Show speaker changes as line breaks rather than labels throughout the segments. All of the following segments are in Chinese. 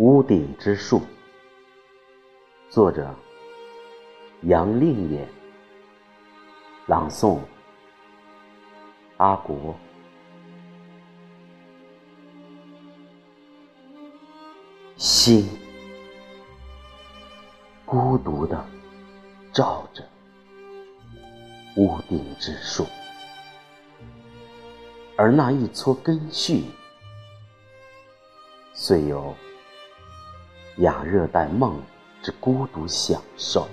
屋顶之树，作者杨令言，朗诵阿国。心孤独的照着屋顶之树，而那一撮根须。虽有亚热带梦之孤独享受，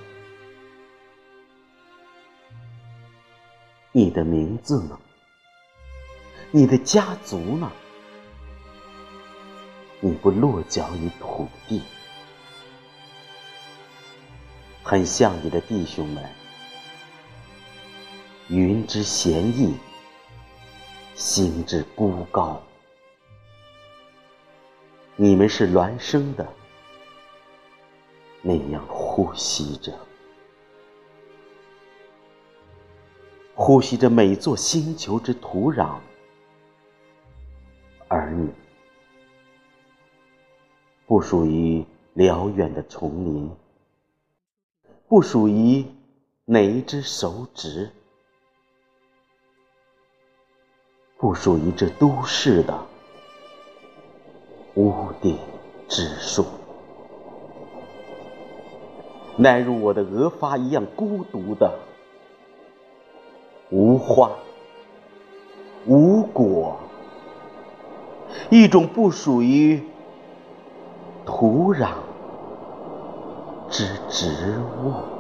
你的名字呢？你的家族呢？你不落脚于土地，很像你的弟兄们，云之闲逸，心之孤高。你们是孪生的，那样呼吸着，呼吸着每座星球之土壤，而你不属于辽远的丛林，不属于哪一只手指，不属于这都市的。屋顶之树，乃如我的额发一样孤独的，无花无果，一种不属于土壤之植物。